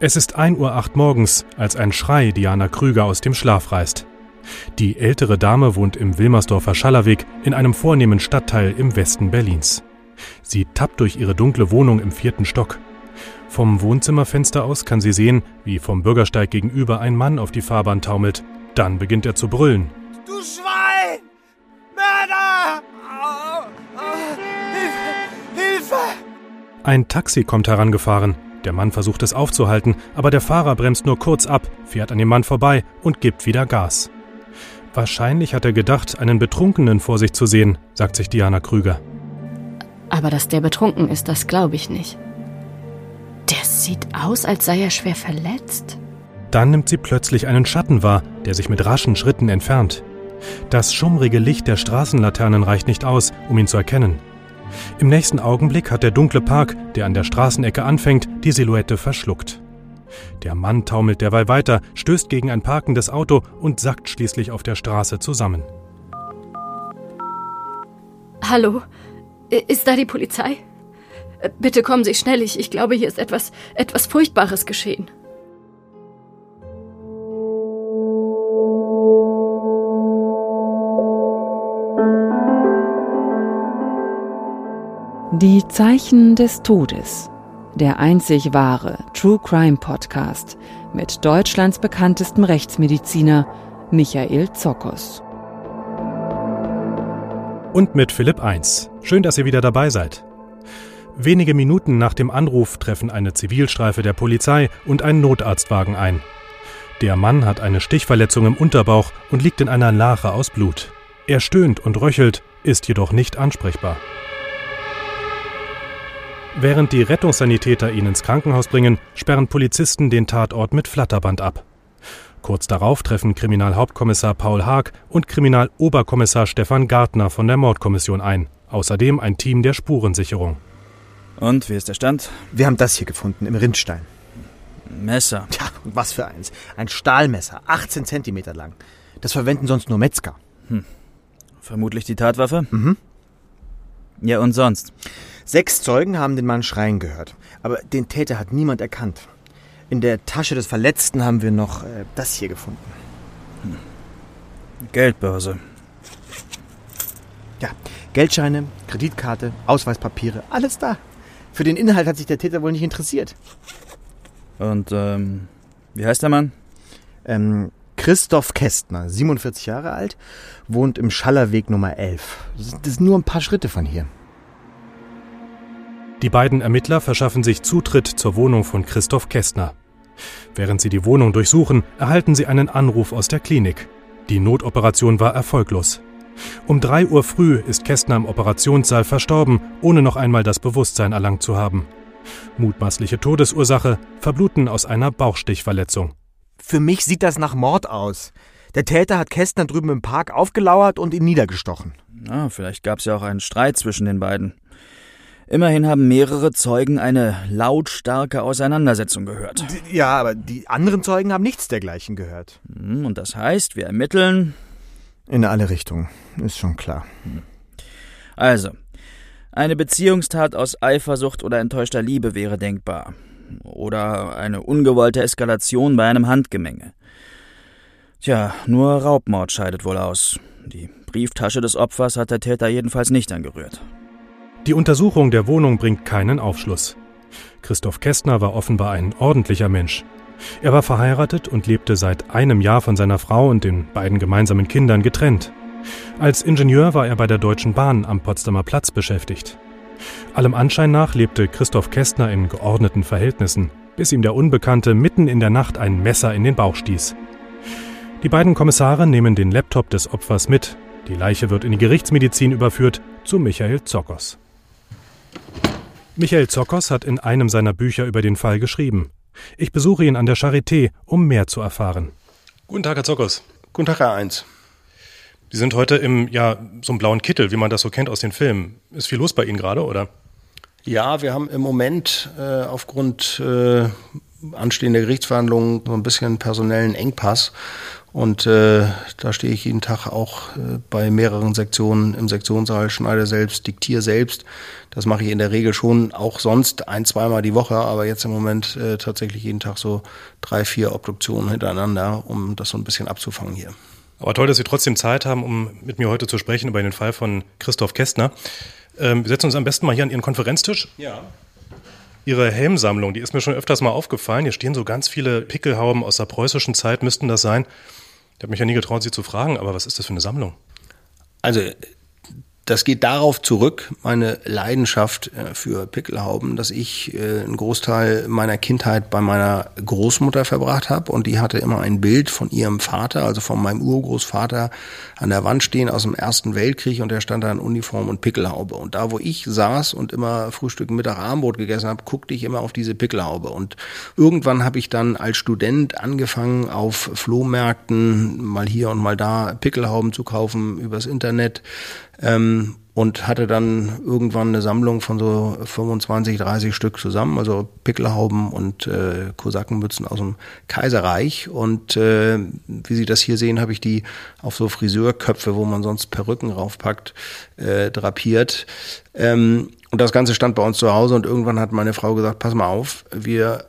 Es ist 1.08 Uhr morgens, als ein Schrei Diana Krüger aus dem Schlaf reißt. Die ältere Dame wohnt im Wilmersdorfer Schallerweg in einem vornehmen Stadtteil im Westen Berlins. Sie tappt durch ihre dunkle Wohnung im vierten Stock. Vom Wohnzimmerfenster aus kann sie sehen, wie vom Bürgersteig gegenüber ein Mann auf die Fahrbahn taumelt. Dann beginnt er zu brüllen. Du Schwein! Mörder! Oh, oh, Hilfe! Hilfe! Ein Taxi kommt herangefahren. Der Mann versucht es aufzuhalten, aber der Fahrer bremst nur kurz ab, fährt an dem Mann vorbei und gibt wieder Gas. Wahrscheinlich hat er gedacht, einen Betrunkenen vor sich zu sehen, sagt sich Diana Krüger. Aber dass der betrunken ist, das glaube ich nicht. Der sieht aus, als sei er schwer verletzt. Dann nimmt sie plötzlich einen Schatten wahr, der sich mit raschen Schritten entfernt. Das schummrige Licht der Straßenlaternen reicht nicht aus, um ihn zu erkennen. Im nächsten Augenblick hat der dunkle Park, der an der Straßenecke anfängt, die Silhouette verschluckt. Der Mann taumelt derweil weiter, stößt gegen ein parkendes Auto und sackt schließlich auf der Straße zusammen. Hallo? Ist da die Polizei? Bitte kommen Sie schnell, ich, ich glaube, hier ist etwas, etwas Furchtbares geschehen. Die Zeichen des Todes. Der einzig wahre True Crime Podcast mit Deutschlands bekanntestem Rechtsmediziner Michael Zokos. Und mit Philipp 1. Schön, dass ihr wieder dabei seid. Wenige Minuten nach dem Anruf treffen eine Zivilstreife der Polizei und ein Notarztwagen ein. Der Mann hat eine Stichverletzung im Unterbauch und liegt in einer Lache aus Blut. Er stöhnt und röchelt, ist jedoch nicht ansprechbar. Während die Rettungssanitäter ihn ins Krankenhaus bringen, sperren Polizisten den Tatort mit Flatterband ab. Kurz darauf treffen Kriminalhauptkommissar Paul Haag und Kriminaloberkommissar Stefan Gartner von der Mordkommission ein. Außerdem ein Team der Spurensicherung. Und wie ist der Stand? Wir haben das hier gefunden, im Rindstein. Messer. Ja, und was für eins. Ein Stahlmesser, 18 Zentimeter lang. Das verwenden sonst nur Metzger. Hm. Vermutlich die Tatwaffe? Mhm. Ja, und sonst? Sechs Zeugen haben den Mann schreien gehört. Aber den Täter hat niemand erkannt. In der Tasche des Verletzten haben wir noch äh, das hier gefunden. Geldbörse. Ja, Geldscheine, Kreditkarte, Ausweispapiere, alles da. Für den Inhalt hat sich der Täter wohl nicht interessiert. Und, ähm, wie heißt der Mann? Ähm, Christoph Kästner, 47 Jahre alt, wohnt im Schallerweg Nummer 11. Das ist nur ein paar Schritte von hier. Die beiden Ermittler verschaffen sich Zutritt zur Wohnung von Christoph Kästner. Während sie die Wohnung durchsuchen, erhalten sie einen Anruf aus der Klinik. Die Notoperation war erfolglos. Um drei Uhr früh ist Kästner im Operationssaal verstorben, ohne noch einmal das Bewusstsein erlangt zu haben. Mutmaßliche Todesursache, Verbluten aus einer Bauchstichverletzung. Für mich sieht das nach Mord aus. Der Täter hat Kästner drüben im Park aufgelauert und ihn niedergestochen. Na, vielleicht gab es ja auch einen Streit zwischen den beiden. Immerhin haben mehrere Zeugen eine lautstarke Auseinandersetzung gehört. Ja, aber die anderen Zeugen haben nichts dergleichen gehört. Hm, und das heißt, wir ermitteln. In alle Richtungen, ist schon klar. Hm. Also, eine Beziehungstat aus Eifersucht oder enttäuschter Liebe wäre denkbar. Oder eine ungewollte Eskalation bei einem Handgemenge. Tja, nur Raubmord scheidet wohl aus. Die Brieftasche des Opfers hat der Täter jedenfalls nicht angerührt. Die Untersuchung der Wohnung bringt keinen Aufschluss. Christoph Kästner war offenbar ein ordentlicher Mensch. Er war verheiratet und lebte seit einem Jahr von seiner Frau und den beiden gemeinsamen Kindern getrennt. Als Ingenieur war er bei der Deutschen Bahn am Potsdamer Platz beschäftigt. Allem Anschein nach lebte Christoph Kästner in geordneten Verhältnissen, bis ihm der Unbekannte mitten in der Nacht ein Messer in den Bauch stieß. Die beiden Kommissare nehmen den Laptop des Opfers mit. Die Leiche wird in die Gerichtsmedizin überführt zu Michael Zockers. Michael Zockers hat in einem seiner Bücher über den Fall geschrieben. Ich besuche ihn an der Charité, um mehr zu erfahren. Guten Tag, Herr Zockers. Guten Tag, Herr Eins. Sie sind heute im, ja, so einem blauen Kittel, wie man das so kennt aus den Filmen. Ist viel los bei Ihnen gerade, oder? Ja, wir haben im Moment äh, aufgrund äh, anstehender Gerichtsverhandlungen so ein bisschen personellen Engpass. Und äh, da stehe ich jeden Tag auch äh, bei mehreren Sektionen im Sektionssaal, schneide selbst, diktiere selbst. Das mache ich in der Regel schon auch sonst ein, zweimal die Woche, aber jetzt im Moment äh, tatsächlich jeden Tag so drei, vier Obduktionen hintereinander, um das so ein bisschen abzufangen hier. Aber toll, dass Sie trotzdem Zeit haben, um mit mir heute zu sprechen über den Fall von Christoph Kästner. Ähm, wir setzen uns am besten mal hier an Ihren Konferenztisch. Ja. Ihre Helmsammlung, die ist mir schon öfters mal aufgefallen. Hier stehen so ganz viele Pickelhauben aus der preußischen Zeit, müssten das sein. Ich habe mich ja nie getraut, Sie zu fragen, aber was ist das für eine Sammlung? Also das geht darauf zurück, meine Leidenschaft äh, für Pickelhauben, dass ich äh, einen Großteil meiner Kindheit bei meiner Großmutter verbracht habe und die hatte immer ein Bild von ihrem Vater, also von meinem Urgroßvater, an der Wand stehen aus dem Ersten Weltkrieg und der stand da in Uniform und Pickelhaube. Und da, wo ich saß und immer Frühstück, Mittag, Abendbrot gegessen habe, guckte ich immer auf diese Pickelhaube. Und irgendwann habe ich dann als Student angefangen, auf Flohmärkten mal hier und mal da Pickelhauben zu kaufen übers Internet ähm, und hatte dann irgendwann eine Sammlung von so 25, 30 Stück zusammen, also Pickelhauben und äh, Kosakenmützen aus dem Kaiserreich. Und äh, wie Sie das hier sehen, habe ich die auf so Friseurköpfe, wo man sonst Perücken raufpackt, äh, drapiert. Ähm, und das Ganze stand bei uns zu Hause und irgendwann hat meine Frau gesagt, pass mal auf, wir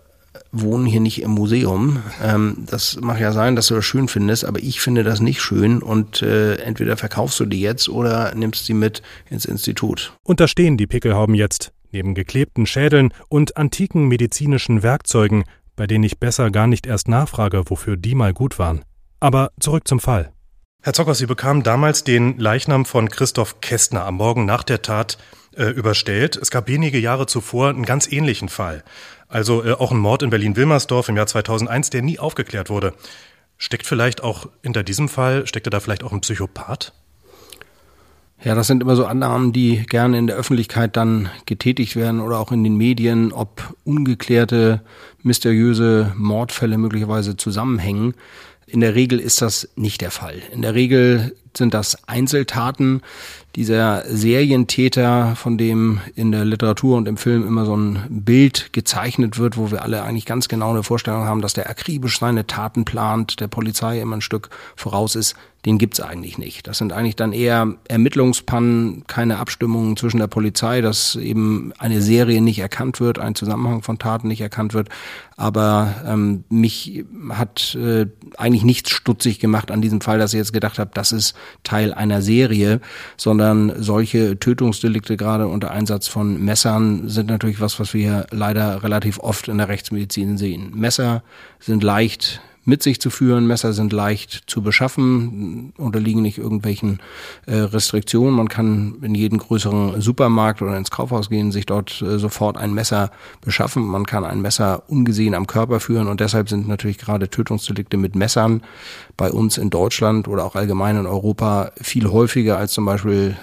wohnen hier nicht im Museum. Ähm, das mag ja sein, dass du das schön findest, aber ich finde das nicht schön und äh, entweder verkaufst du die jetzt oder nimmst sie mit ins Institut. Und da stehen die Pickelhauben jetzt, neben geklebten Schädeln und antiken medizinischen Werkzeugen, bei denen ich besser gar nicht erst nachfrage, wofür die mal gut waren. Aber zurück zum Fall. Herr Zockers, Sie bekamen damals den Leichnam von Christoph Kästner am Morgen nach der Tat äh, überstellt. Es gab wenige Jahre zuvor einen ganz ähnlichen Fall. Also äh, auch ein Mord in Berlin-Wilmersdorf im Jahr 2001, der nie aufgeklärt wurde. Steckt vielleicht auch hinter diesem Fall, steckte da vielleicht auch ein Psychopath? Ja, das sind immer so Annahmen, die gerne in der Öffentlichkeit dann getätigt werden oder auch in den Medien, ob ungeklärte, mysteriöse Mordfälle möglicherweise zusammenhängen. In der Regel ist das nicht der Fall. In der Regel sind das Einzeltaten, dieser Serientäter, von dem in der Literatur und im Film immer so ein Bild gezeichnet wird, wo wir alle eigentlich ganz genau eine Vorstellung haben, dass der akribisch seine Taten plant, der Polizei immer ein Stück voraus ist, den gibt's eigentlich nicht. Das sind eigentlich dann eher Ermittlungspannen, keine Abstimmungen zwischen der Polizei, dass eben eine Serie nicht erkannt wird, ein Zusammenhang von Taten nicht erkannt wird. Aber ähm, mich hat äh, eigentlich nichts stutzig gemacht an diesem Fall, dass ich jetzt gedacht habe, das ist Teil einer Serie, sondern solche Tötungsdelikte gerade unter Einsatz von Messern sind natürlich was, was wir leider relativ oft in der Rechtsmedizin sehen. Messer sind leicht mit sich zu führen. Messer sind leicht zu beschaffen, unterliegen nicht irgendwelchen äh, Restriktionen. Man kann in jeden größeren Supermarkt oder ins Kaufhaus gehen, sich dort äh, sofort ein Messer beschaffen. Man kann ein Messer ungesehen am Körper führen und deshalb sind natürlich gerade Tötungsdelikte mit Messern bei uns in Deutschland oder auch allgemein in Europa viel häufiger als zum Beispiel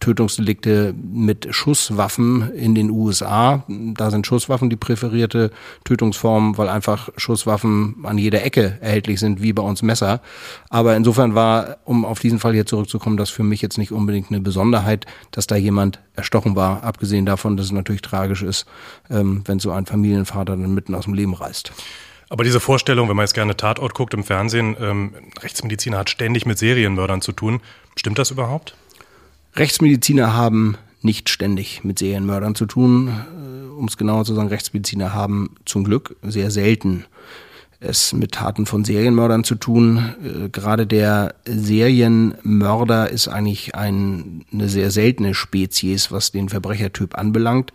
Tötungsdelikte mit Schusswaffen in den USA. Da sind Schusswaffen die präferierte Tötungsform, weil einfach Schusswaffen an jeder Ecke erhältlich sind, wie bei uns Messer. Aber insofern war, um auf diesen Fall hier zurückzukommen, das für mich jetzt nicht unbedingt eine Besonderheit, dass da jemand erstochen war, abgesehen davon, dass es natürlich tragisch ist, ähm, wenn so ein Familienvater dann mitten aus dem Leben reißt. Aber diese Vorstellung, wenn man jetzt gerne Tatort guckt im Fernsehen, ähm, Rechtsmediziner hat ständig mit Serienmördern zu tun. Stimmt das überhaupt? Rechtsmediziner haben nicht ständig mit Serienmördern zu tun. Äh, um es genauer zu sagen, Rechtsmediziner haben zum Glück sehr selten es mit Taten von Serienmördern zu tun. Äh, gerade der Serienmörder ist eigentlich ein, eine sehr seltene Spezies, was den Verbrechertyp anbelangt.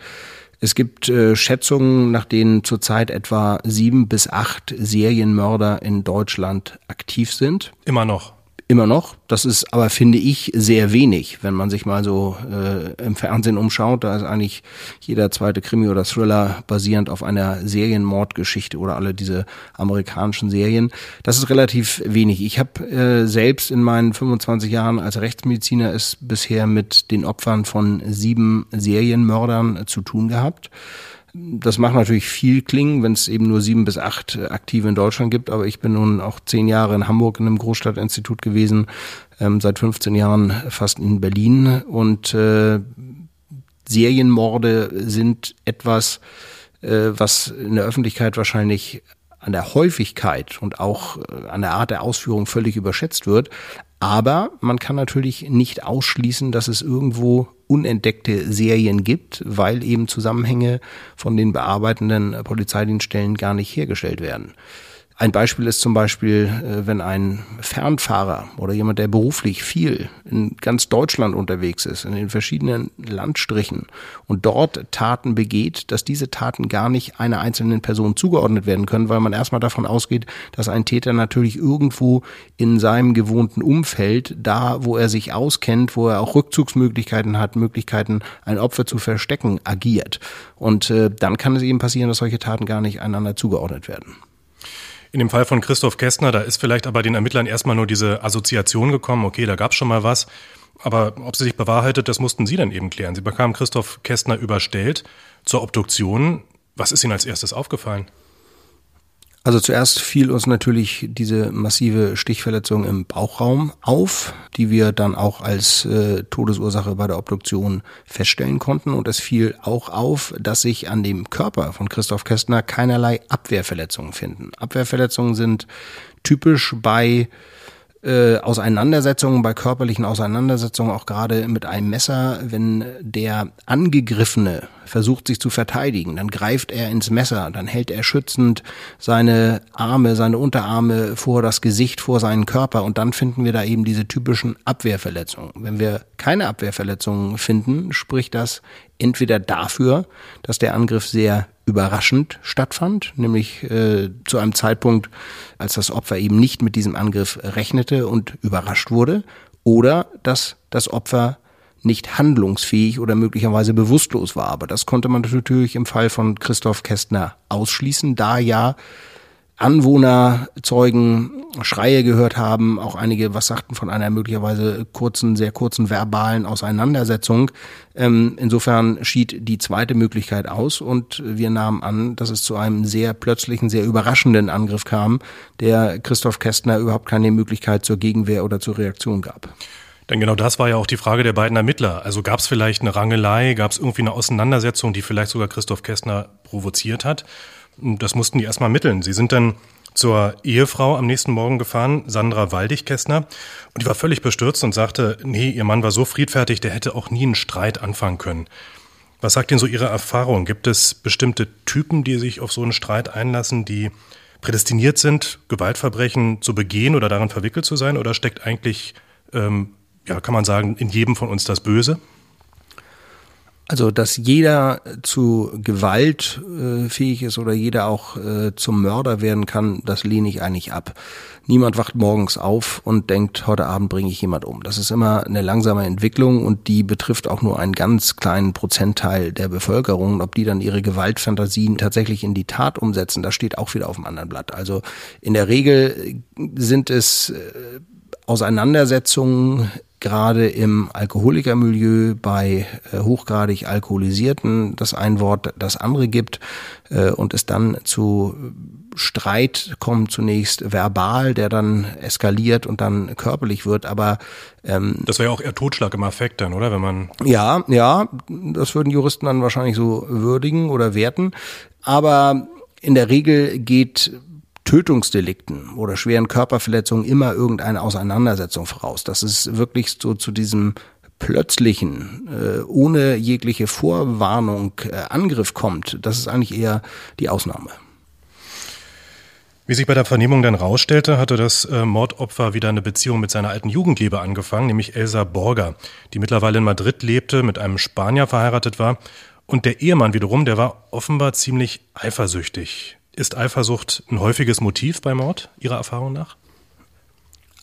Es gibt äh, Schätzungen, nach denen zurzeit etwa sieben bis acht Serienmörder in Deutschland aktiv sind. Immer noch Immer noch. Das ist aber, finde ich, sehr wenig, wenn man sich mal so äh, im Fernsehen umschaut. Da ist eigentlich jeder zweite Krimi oder Thriller basierend auf einer Serienmordgeschichte oder alle diese amerikanischen Serien. Das ist relativ wenig. Ich habe äh, selbst in meinen 25 Jahren als Rechtsmediziner es bisher mit den Opfern von sieben Serienmördern zu tun gehabt. Das macht natürlich viel klingen, wenn es eben nur sieben bis acht aktive in Deutschland gibt. Aber ich bin nun auch zehn Jahre in Hamburg in einem Großstadtinstitut gewesen, ähm, seit 15 Jahren fast in Berlin. Und äh, Serienmorde sind etwas, äh, was in der Öffentlichkeit wahrscheinlich an der Häufigkeit und auch äh, an der Art der Ausführung völlig überschätzt wird. Aber man kann natürlich nicht ausschließen, dass es irgendwo unentdeckte Serien gibt, weil eben Zusammenhänge von den bearbeitenden Polizeidienststellen gar nicht hergestellt werden. Ein Beispiel ist zum Beispiel, äh, wenn ein Fernfahrer oder jemand, der beruflich viel in ganz Deutschland unterwegs ist, in den verschiedenen Landstrichen und dort Taten begeht, dass diese Taten gar nicht einer einzelnen Person zugeordnet werden können, weil man erstmal davon ausgeht, dass ein Täter natürlich irgendwo in seinem gewohnten Umfeld, da wo er sich auskennt, wo er auch Rückzugsmöglichkeiten hat, Möglichkeiten, ein Opfer zu verstecken, agiert. Und äh, dann kann es eben passieren, dass solche Taten gar nicht einander zugeordnet werden. In dem Fall von Christoph Kästner, da ist vielleicht aber den Ermittlern erstmal nur diese Assoziation gekommen, okay, da gab es schon mal was. Aber ob sie sich bewahrheitet, das mussten Sie dann eben klären. Sie bekamen Christoph Kästner überstellt zur Obduktion. Was ist Ihnen als erstes aufgefallen? Also zuerst fiel uns natürlich diese massive Stichverletzung im Bauchraum auf, die wir dann auch als äh, Todesursache bei der Obduktion feststellen konnten. Und es fiel auch auf, dass sich an dem Körper von Christoph Kästner keinerlei Abwehrverletzungen finden. Abwehrverletzungen sind typisch bei äh, Auseinandersetzungen, bei körperlichen Auseinandersetzungen, auch gerade mit einem Messer, wenn der Angegriffene versucht sich zu verteidigen, dann greift er ins Messer, dann hält er schützend seine Arme, seine Unterarme vor das Gesicht, vor seinen Körper und dann finden wir da eben diese typischen Abwehrverletzungen. Wenn wir keine Abwehrverletzungen finden, spricht das entweder dafür, dass der Angriff sehr überraschend stattfand, nämlich äh, zu einem Zeitpunkt, als das Opfer eben nicht mit diesem Angriff rechnete und überrascht wurde, oder dass das Opfer nicht handlungsfähig oder möglicherweise bewusstlos war. Aber das konnte man natürlich im Fall von Christoph Kästner ausschließen, da ja Anwohner, Zeugen Schreie gehört haben, auch einige was sagten von einer möglicherweise kurzen, sehr kurzen verbalen Auseinandersetzung. Ähm, insofern schied die zweite Möglichkeit aus und wir nahmen an, dass es zu einem sehr plötzlichen, sehr überraschenden Angriff kam, der Christoph Kästner überhaupt keine Möglichkeit zur Gegenwehr oder zur Reaktion gab. Denn genau das war ja auch die Frage der beiden Ermittler. Also gab es vielleicht eine Rangelei, gab es irgendwie eine Auseinandersetzung, die vielleicht sogar Christoph Kästner provoziert hat? Das mussten die erstmal ermitteln. Sie sind dann zur Ehefrau am nächsten Morgen gefahren, Sandra Waldig-Kästner, und die war völlig bestürzt und sagte, nee, ihr Mann war so friedfertig, der hätte auch nie einen Streit anfangen können. Was sagt Ihnen so Ihre Erfahrung? Gibt es bestimmte Typen, die sich auf so einen Streit einlassen, die prädestiniert sind, Gewaltverbrechen zu begehen oder daran verwickelt zu sein? Oder steckt eigentlich, ähm, ja, kann man sagen, in jedem von uns das Böse? Also, dass jeder zu Gewalt äh, fähig ist oder jeder auch äh, zum Mörder werden kann, das lehne ich eigentlich ab. Niemand wacht morgens auf und denkt, heute Abend bringe ich jemand um. Das ist immer eine langsame Entwicklung und die betrifft auch nur einen ganz kleinen Prozentteil der Bevölkerung. Ob die dann ihre Gewaltfantasien tatsächlich in die Tat umsetzen, das steht auch wieder auf dem anderen Blatt. Also in der Regel sind es äh, Auseinandersetzungen gerade im Alkoholikermilieu bei äh, hochgradig Alkoholisierten das ein Wort das andere gibt äh, und es dann zu Streit kommt zunächst verbal, der dann eskaliert und dann körperlich wird, aber ähm, das wäre ja auch eher Totschlag im Affekt dann, oder? Wenn man ja, ja, das würden Juristen dann wahrscheinlich so würdigen oder werten, aber in der Regel geht Tötungsdelikten oder schweren Körperverletzungen immer irgendeine Auseinandersetzung voraus. Das ist wirklich so zu diesem plötzlichen, äh, ohne jegliche Vorwarnung äh, Angriff kommt. Das ist eigentlich eher die Ausnahme. Wie sich bei der Vernehmung dann rausstellte, hatte das äh, Mordopfer wieder eine Beziehung mit seiner alten Jugendliebe angefangen, nämlich Elsa Borger, die mittlerweile in Madrid lebte, mit einem Spanier verheiratet war. Und der Ehemann wiederum, der war offenbar ziemlich eifersüchtig. Ist Eifersucht ein häufiges Motiv bei Mord, Ihrer Erfahrung nach?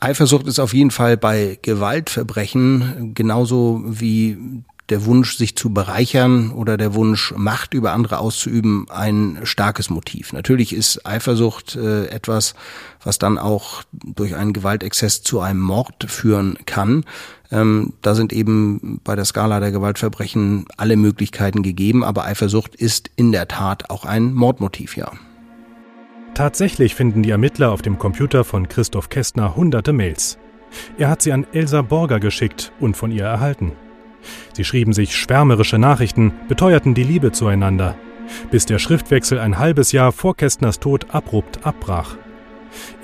Eifersucht ist auf jeden Fall bei Gewaltverbrechen genauso wie der Wunsch, sich zu bereichern oder der Wunsch, Macht über andere auszuüben, ein starkes Motiv. Natürlich ist Eifersucht äh, etwas, was dann auch durch einen Gewaltexzess zu einem Mord führen kann. Ähm, da sind eben bei der Skala der Gewaltverbrechen alle Möglichkeiten gegeben, aber Eifersucht ist in der Tat auch ein Mordmotiv, ja. Tatsächlich finden die Ermittler auf dem Computer von Christoph Kästner hunderte Mails. Er hat sie an Elsa Borger geschickt und von ihr erhalten. Sie schrieben sich schwärmerische Nachrichten, beteuerten die Liebe zueinander, bis der Schriftwechsel ein halbes Jahr vor Kästners Tod abrupt abbrach.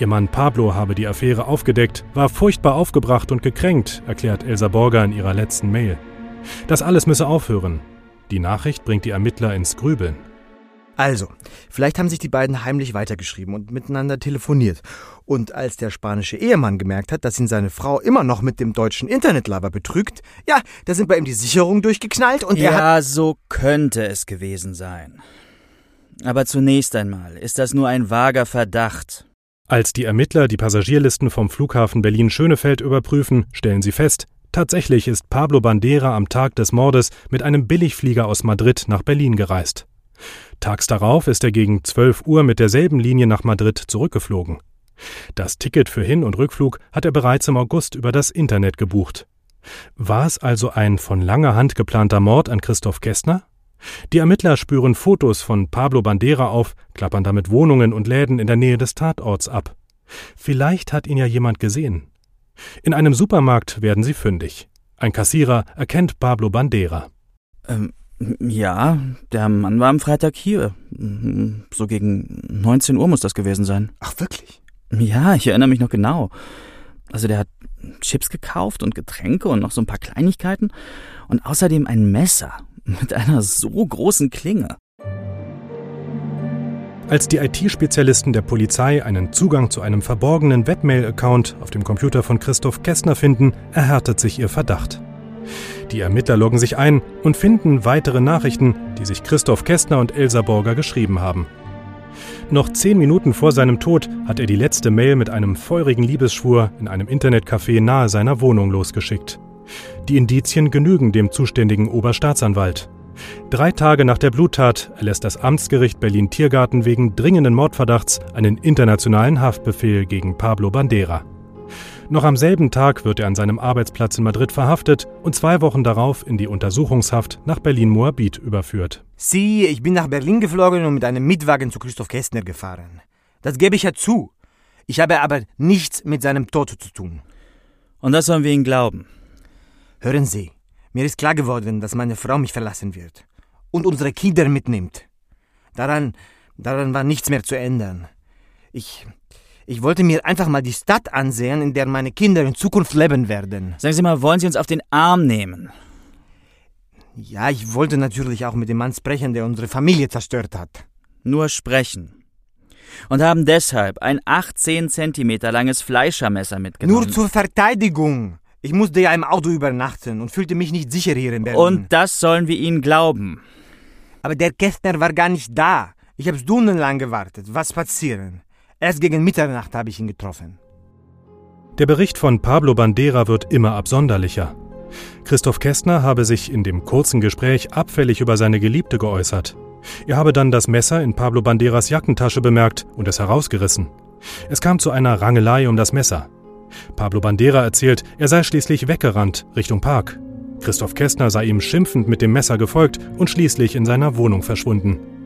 Ihr Mann Pablo habe die Affäre aufgedeckt, war furchtbar aufgebracht und gekränkt, erklärt Elsa Borger in ihrer letzten Mail. Das alles müsse aufhören. Die Nachricht bringt die Ermittler ins Grübeln. Also, vielleicht haben sich die beiden heimlich weitergeschrieben und miteinander telefoniert. Und als der spanische Ehemann gemerkt hat, dass ihn seine Frau immer noch mit dem deutschen Internetlaber betrügt, ja, da sind bei ihm die Sicherungen durchgeknallt und er ja, hat. so könnte es gewesen sein. Aber zunächst einmal ist das nur ein vager Verdacht. Als die Ermittler die Passagierlisten vom Flughafen Berlin-Schönefeld überprüfen, stellen sie fest, tatsächlich ist Pablo Bandera am Tag des Mordes mit einem Billigflieger aus Madrid nach Berlin gereist. Tags darauf ist er gegen 12 Uhr mit derselben Linie nach Madrid zurückgeflogen. Das Ticket für Hin- und Rückflug hat er bereits im August über das Internet gebucht. War es also ein von langer Hand geplanter Mord an Christoph Kästner? Die Ermittler spüren Fotos von Pablo Bandera auf, klappern damit Wohnungen und Läden in der Nähe des Tatorts ab. Vielleicht hat ihn ja jemand gesehen. In einem Supermarkt werden sie fündig. Ein Kassierer erkennt Pablo Bandera. Ähm, ja, der Mann war am Freitag hier. So gegen 19 Uhr muss das gewesen sein. Ach, wirklich? Ja, ich erinnere mich noch genau. Also der hat Chips gekauft und Getränke und noch so ein paar Kleinigkeiten und außerdem ein Messer mit einer so großen Klinge. Als die IT-Spezialisten der Polizei einen Zugang zu einem verborgenen Webmail-Account auf dem Computer von Christoph Kästner finden, erhärtet sich ihr Verdacht. Die Ermittler loggen sich ein und finden weitere Nachrichten, die sich Christoph Kästner und Elsa Borger geschrieben haben. Noch zehn Minuten vor seinem Tod hat er die letzte Mail mit einem feurigen Liebesschwur in einem Internetcafé nahe seiner Wohnung losgeschickt. Die Indizien genügen dem zuständigen Oberstaatsanwalt. Drei Tage nach der Bluttat erlässt das Amtsgericht Berlin-Tiergarten wegen dringenden Mordverdachts einen internationalen Haftbefehl gegen Pablo Bandera. Noch am selben Tag wird er an seinem Arbeitsplatz in Madrid verhaftet und zwei Wochen darauf in die Untersuchungshaft nach Berlin-Moabit überführt. Sie, ich bin nach Berlin geflogen und mit einem Mietwagen zu Christoph Kästner gefahren. Das gebe ich ja zu. Ich habe aber nichts mit seinem Tod zu tun. Und das sollen wir ihm glauben. Hören Sie, mir ist klar geworden, dass meine Frau mich verlassen wird und unsere Kinder mitnimmt. Daran, daran war nichts mehr zu ändern. Ich, ich wollte mir einfach mal die Stadt ansehen, in der meine Kinder in Zukunft leben werden. Sagen Sie mal, wollen Sie uns auf den Arm nehmen? Ja, ich wollte natürlich auch mit dem Mann sprechen, der unsere Familie zerstört hat. Nur sprechen. Und haben deshalb ein 18 Zentimeter langes Fleischermesser mitgenommen. Nur zur Verteidigung. Ich musste ja im Auto übernachten und fühlte mich nicht sicher hier in Berlin. Und das sollen wir Ihnen glauben. Aber der Kästner war gar nicht da. Ich habe stundenlang gewartet. Was passieren? Erst gegen Mitternacht habe ich ihn getroffen. Der Bericht von Pablo Bandera wird immer absonderlicher. Christoph Kästner habe sich in dem kurzen Gespräch abfällig über seine Geliebte geäußert. Er habe dann das Messer in Pablo Banderas Jackentasche bemerkt und es herausgerissen. Es kam zu einer Rangelei um das Messer. Pablo Bandera erzählt, er sei schließlich weggerannt Richtung Park. Christoph Kästner sei ihm schimpfend mit dem Messer gefolgt und schließlich in seiner Wohnung verschwunden.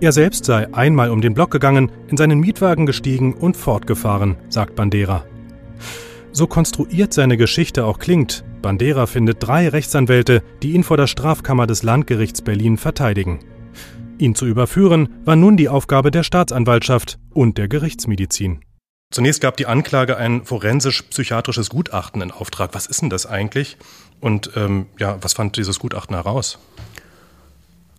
Er selbst sei einmal um den Block gegangen, in seinen Mietwagen gestiegen und fortgefahren, sagt Bandera. So konstruiert seine Geschichte auch klingt, Bandera findet drei Rechtsanwälte, die ihn vor der Strafkammer des Landgerichts Berlin verteidigen. Ihn zu überführen war nun die Aufgabe der Staatsanwaltschaft und der Gerichtsmedizin. Zunächst gab die Anklage ein forensisch-psychiatrisches Gutachten in Auftrag. Was ist denn das eigentlich? Und ähm, ja, was fand dieses Gutachten heraus?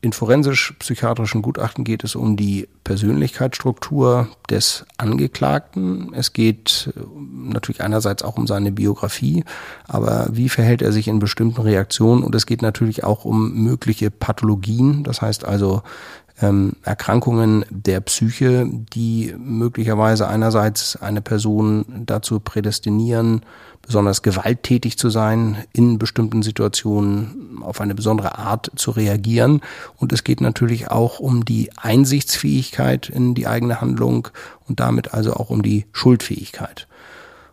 In forensisch-psychiatrischen Gutachten geht es um die Persönlichkeitsstruktur des Angeklagten. Es geht äh, natürlich einerseits auch um seine Biografie, aber wie verhält er sich in bestimmten Reaktionen? Und es geht natürlich auch um mögliche Pathologien, das heißt also ähm, Erkrankungen der Psyche, die möglicherweise einerseits eine Person dazu prädestinieren, besonders gewalttätig zu sein, in bestimmten Situationen auf eine besondere Art zu reagieren. Und es geht natürlich auch um die Einsichtsfähigkeit in die eigene Handlung und damit also auch um die Schuldfähigkeit.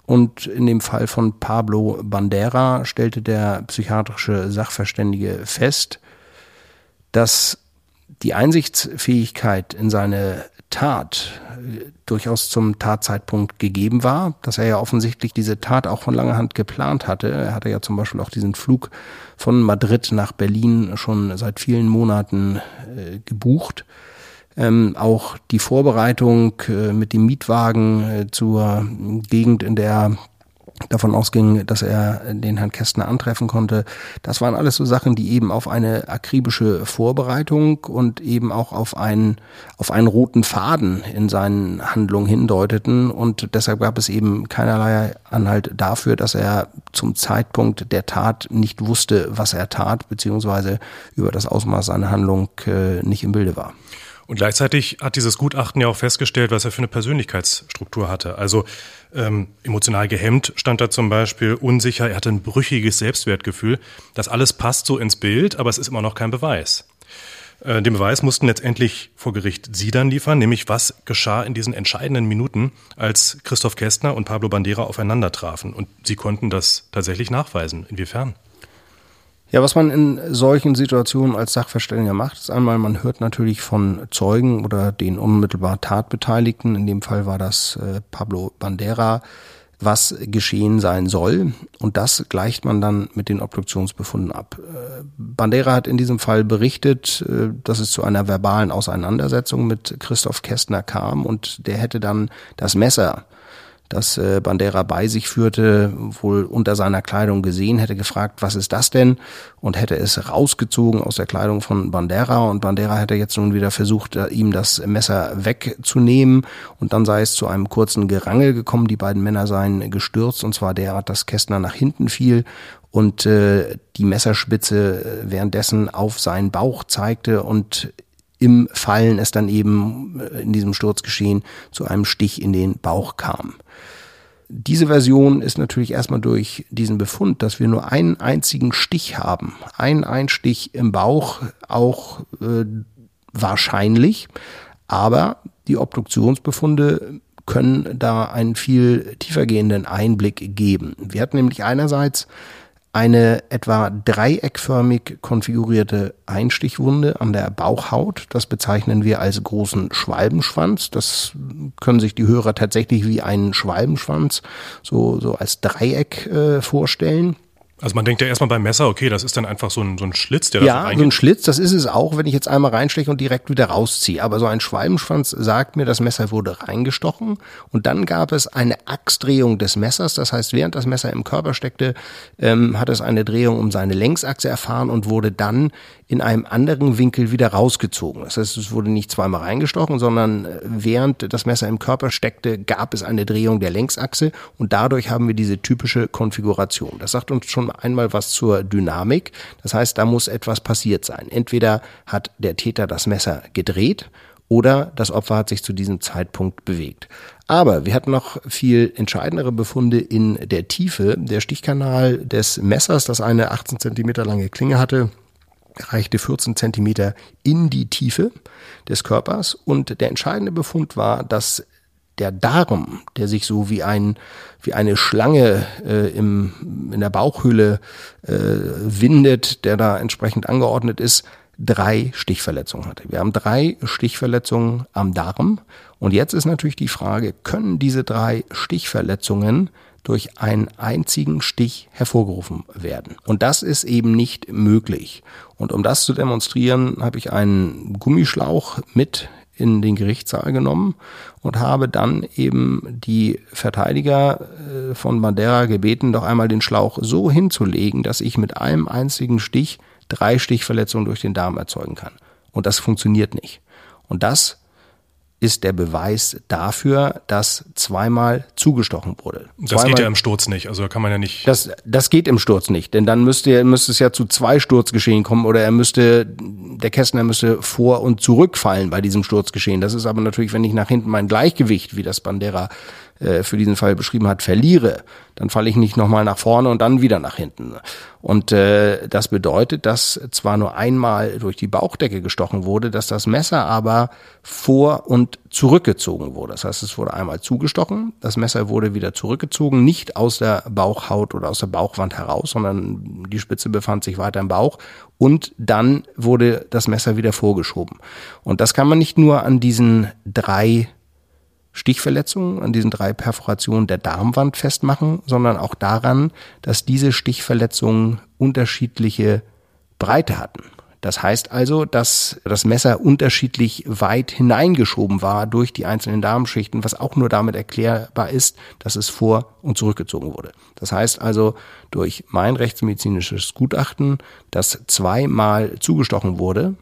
Und in dem Fall von Pablo Bandera stellte der psychiatrische Sachverständige fest, dass die Einsichtsfähigkeit in seine Tat äh, durchaus zum Tatzeitpunkt gegeben war, dass er ja offensichtlich diese Tat auch von langer Hand geplant hatte. Er hatte ja zum Beispiel auch diesen Flug von Madrid nach Berlin schon seit vielen Monaten äh, gebucht. Ähm, auch die Vorbereitung äh, mit dem Mietwagen äh, zur Gegend, in der davon ausging, dass er den Herrn Kästner antreffen konnte. Das waren alles so Sachen, die eben auf eine akribische Vorbereitung und eben auch auf einen, auf einen roten Faden in seinen Handlungen hindeuteten. Und deshalb gab es eben keinerlei Anhalt dafür, dass er zum Zeitpunkt der Tat nicht wusste, was er tat, beziehungsweise über das Ausmaß seiner Handlung äh, nicht im Bilde war. Und gleichzeitig hat dieses Gutachten ja auch festgestellt, was er für eine Persönlichkeitsstruktur hatte. Also ähm, emotional gehemmt stand da zum Beispiel, unsicher, er hatte ein brüchiges Selbstwertgefühl. Das alles passt so ins Bild, aber es ist immer noch kein Beweis. Äh, den Beweis mussten letztendlich vor Gericht Sie dann liefern, nämlich was geschah in diesen entscheidenden Minuten, als Christoph Kästner und Pablo Bandera aufeinander trafen. Und Sie konnten das tatsächlich nachweisen. Inwiefern? Ja, was man in solchen Situationen als Sachverständiger macht, ist einmal, man hört natürlich von Zeugen oder den unmittelbar Tatbeteiligten, in dem Fall war das äh, Pablo Bandera, was geschehen sein soll. Und das gleicht man dann mit den Obduktionsbefunden ab. Äh, Bandera hat in diesem Fall berichtet, äh, dass es zu einer verbalen Auseinandersetzung mit Christoph Kästner kam und der hätte dann das Messer das äh, Bandera bei sich führte, wohl unter seiner Kleidung gesehen, hätte gefragt, was ist das denn? Und hätte es rausgezogen aus der Kleidung von Bandera und Bandera hätte jetzt nun wieder versucht, äh, ihm das Messer wegzunehmen und dann sei es zu einem kurzen Gerangel gekommen. Die beiden Männer seien gestürzt und zwar derart, dass Kästner nach hinten fiel und äh, die Messerspitze äh, währenddessen auf seinen Bauch zeigte und im Fallen es dann eben äh, in diesem Sturzgeschehen zu einem Stich in den Bauch kam. Diese Version ist natürlich erstmal durch diesen Befund, dass wir nur einen einzigen Stich haben, einen Einstich im Bauch, auch äh, wahrscheinlich, aber die Obduktionsbefunde können da einen viel tiefergehenden Einblick geben. Wir hatten nämlich einerseits eine etwa dreieckförmig konfigurierte Einstichwunde an der Bauchhaut. Das bezeichnen wir als großen Schwalbenschwanz. Das können sich die Hörer tatsächlich wie einen Schwalbenschwanz so, so als Dreieck äh, vorstellen. Also man denkt ja erstmal beim Messer, okay, das ist dann einfach so ein, so ein Schlitz, der da ja, so reingeht. so ein Schlitz, das ist es auch, wenn ich jetzt einmal reinsteche und direkt wieder rausziehe. Aber so ein Schwalbenschwanz sagt mir, das Messer wurde reingestochen und dann gab es eine Achsdrehung des Messers. Das heißt, während das Messer im Körper steckte, ähm, hat es eine Drehung um seine Längsachse erfahren und wurde dann in einem anderen Winkel wieder rausgezogen. Das heißt, es wurde nicht zweimal reingestochen, sondern äh, während das Messer im Körper steckte, gab es eine Drehung der Längsachse und dadurch haben wir diese typische Konfiguration. Das sagt uns schon einmal was zur Dynamik. Das heißt, da muss etwas passiert sein. Entweder hat der Täter das Messer gedreht oder das Opfer hat sich zu diesem Zeitpunkt bewegt. Aber wir hatten noch viel entscheidendere Befunde in der Tiefe. Der Stichkanal des Messers, das eine 18 Zentimeter lange Klinge hatte, reichte 14 Zentimeter in die Tiefe des Körpers und der entscheidende Befund war, dass der Darm, der sich so wie ein wie eine Schlange äh, im, in der Bauchhöhle äh, windet, der da entsprechend angeordnet ist, drei Stichverletzungen hatte. Wir haben drei Stichverletzungen am Darm und jetzt ist natürlich die Frage, können diese drei Stichverletzungen durch einen einzigen Stich hervorgerufen werden. Und das ist eben nicht möglich. Und um das zu demonstrieren, habe ich einen Gummischlauch mit in den Gerichtssaal genommen und habe dann eben die Verteidiger äh, von Bandera gebeten, doch einmal den Schlauch so hinzulegen, dass ich mit einem einzigen Stich drei Stichverletzungen durch den Darm erzeugen kann. Und das funktioniert nicht. Und das ist der Beweis dafür, dass zweimal zugestochen wurde. Das zweimal, geht ja im Sturz nicht, also kann man ja nicht. Das, das geht im Sturz nicht, denn dann müsste, müsste es ja zu zwei Sturzgeschehen kommen oder er müsste der Kästner müsse vor und zurückfallen bei diesem Sturzgeschehen. Das ist aber natürlich, wenn ich nach hinten mein Gleichgewicht, wie das Bandera äh, für diesen Fall beschrieben hat, verliere, dann falle ich nicht nochmal nach vorne und dann wieder nach hinten. Und äh, das bedeutet, dass zwar nur einmal durch die Bauchdecke gestochen wurde, dass das Messer aber vor und zurückgezogen wurde. Das heißt, es wurde einmal zugestochen, das Messer wurde wieder zurückgezogen, nicht aus der Bauchhaut oder aus der Bauchwand heraus, sondern die Spitze befand sich weiter im Bauch und dann wurde das Messer wieder vorgeschoben. Und das kann man nicht nur an diesen drei Stichverletzungen an diesen drei Perforationen der Darmwand festmachen, sondern auch daran, dass diese Stichverletzungen unterschiedliche Breite hatten. Das heißt also, dass das Messer unterschiedlich weit hineingeschoben war durch die einzelnen Darmschichten, was auch nur damit erklärbar ist, dass es vor und zurückgezogen wurde. Das heißt also, durch mein rechtsmedizinisches Gutachten, dass zweimal zugestochen wurde,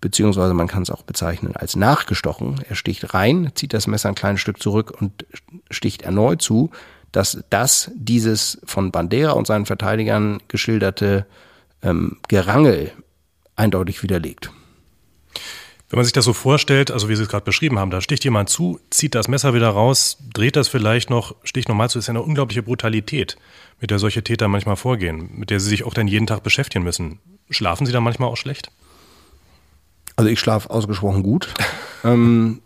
beziehungsweise man kann es auch bezeichnen als nachgestochen. Er sticht rein, zieht das Messer ein kleines Stück zurück und sticht erneut zu, dass das dieses von Bandera und seinen Verteidigern geschilderte ähm, Gerangel eindeutig widerlegt. Wenn man sich das so vorstellt, also wie Sie es gerade beschrieben haben, da sticht jemand zu, zieht das Messer wieder raus, dreht das vielleicht noch, sticht nochmal zu, ist ja eine unglaubliche Brutalität, mit der solche Täter manchmal vorgehen, mit der sie sich auch dann jeden Tag beschäftigen müssen. Schlafen Sie da manchmal auch schlecht? Also ich schlafe ausgesprochen gut. ähm,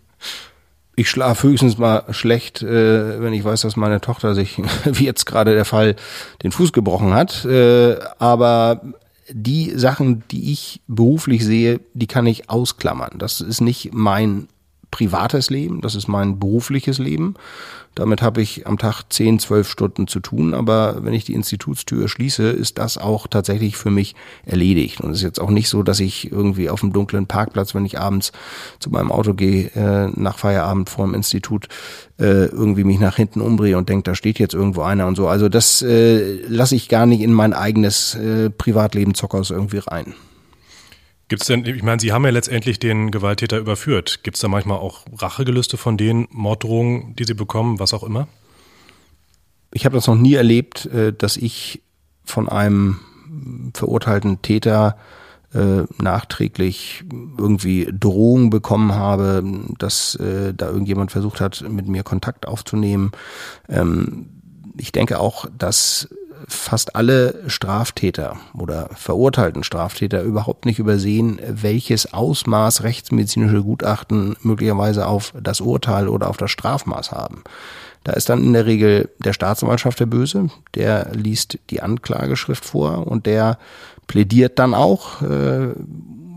ich schlafe höchstens mal schlecht, äh, wenn ich weiß, dass meine Tochter sich, wie jetzt gerade der Fall, den Fuß gebrochen hat. Äh, aber die Sachen, die ich beruflich sehe, die kann ich ausklammern. Das ist nicht mein privates Leben, das ist mein berufliches Leben. Damit habe ich am Tag 10, 12 Stunden zu tun, aber wenn ich die Institutstür schließe, ist das auch tatsächlich für mich erledigt. Und es ist jetzt auch nicht so, dass ich irgendwie auf dem dunklen Parkplatz, wenn ich abends zu meinem Auto gehe, äh, nach Feierabend vor dem Institut, äh, irgendwie mich nach hinten umdrehe und denke, da steht jetzt irgendwo einer und so. Also das äh, lasse ich gar nicht in mein eigenes äh, Privatleben Zockers irgendwie rein. Gibt es denn, ich meine, Sie haben ja letztendlich den Gewalttäter überführt. Gibt es da manchmal auch Rachegelüste von denen, Morddrohungen, die Sie bekommen, was auch immer? Ich habe das noch nie erlebt, äh, dass ich von einem verurteilten Täter äh, nachträglich irgendwie Drohungen bekommen habe, dass äh, da irgendjemand versucht hat, mit mir Kontakt aufzunehmen. Ähm, ich denke auch, dass fast alle Straftäter oder verurteilten Straftäter überhaupt nicht übersehen, welches Ausmaß rechtsmedizinische Gutachten möglicherweise auf das Urteil oder auf das Strafmaß haben. Da ist dann in der Regel der Staatsanwaltschaft der Böse, der liest die Anklageschrift vor und der plädiert dann auch, äh,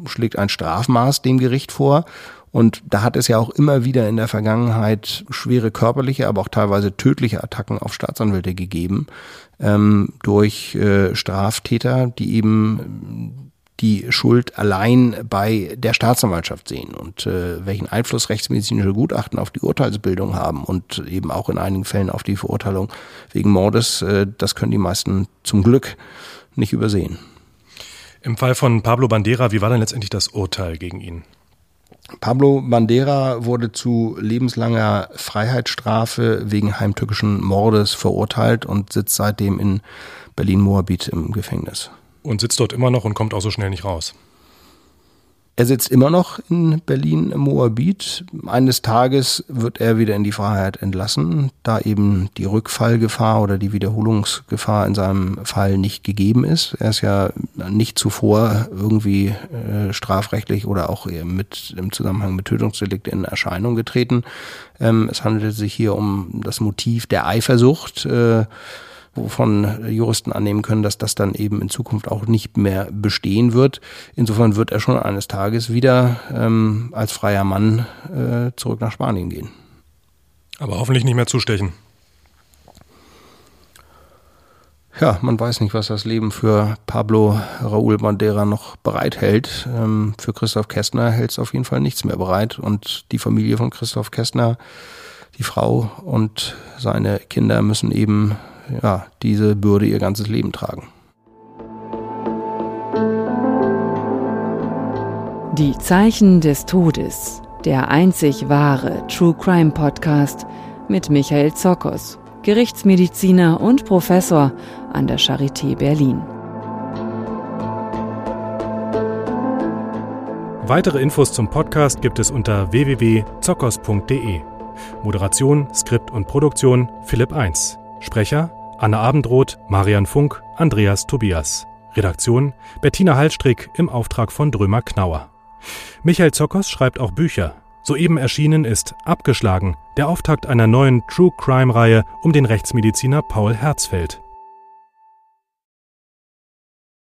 schlägt ein Strafmaß dem Gericht vor und da hat es ja auch immer wieder in der Vergangenheit schwere körperliche, aber auch teilweise tödliche Attacken auf Staatsanwälte gegeben ähm, durch äh, Straftäter, die eben die Schuld allein bei der Staatsanwaltschaft sehen und äh, welchen Einfluss rechtsmedizinische Gutachten auf die Urteilsbildung haben und eben auch in einigen Fällen auf die Verurteilung wegen Mordes, äh, das können die meisten zum Glück nicht übersehen. Im Fall von Pablo Bandera, wie war denn letztendlich das Urteil gegen ihn? Pablo Bandera wurde zu lebenslanger Freiheitsstrafe wegen heimtückischen Mordes verurteilt und sitzt seitdem in Berlin-Moabit im Gefängnis. Und sitzt dort immer noch und kommt auch so schnell nicht raus. Er sitzt immer noch in Berlin im Moabit. Eines Tages wird er wieder in die Freiheit entlassen, da eben die Rückfallgefahr oder die Wiederholungsgefahr in seinem Fall nicht gegeben ist. Er ist ja nicht zuvor irgendwie äh, strafrechtlich oder auch mit im Zusammenhang mit Tötungsdelikte in Erscheinung getreten. Ähm, es handelt sich hier um das Motiv der Eifersucht. Äh, wovon Juristen annehmen können, dass das dann eben in Zukunft auch nicht mehr bestehen wird. Insofern wird er schon eines Tages wieder ähm, als freier Mann äh, zurück nach Spanien gehen. Aber hoffentlich nicht mehr zustechen. Ja, man weiß nicht, was das Leben für Pablo Raúl Bandera noch bereithält. Ähm, für Christoph Kästner hält es auf jeden Fall nichts mehr bereit. Und die Familie von Christoph Kästner, die Frau und seine Kinder müssen eben ja, diese Bürde ihr ganzes Leben tragen. Die Zeichen des Todes, der einzig wahre True Crime Podcast mit Michael Zokos, Gerichtsmediziner und Professor an der Charité Berlin. Weitere Infos zum Podcast gibt es unter www.zockers.de. Moderation, Skript und Produktion Philipp 1. Sprecher Anne Abendroth, Marian Funk, Andreas Tobias. Redaktion Bettina Hallstrick im Auftrag von Drömer Knauer. Michael Zockers schreibt auch Bücher. Soeben erschienen ist Abgeschlagen, der Auftakt einer neuen True Crime Reihe um den Rechtsmediziner Paul Herzfeld.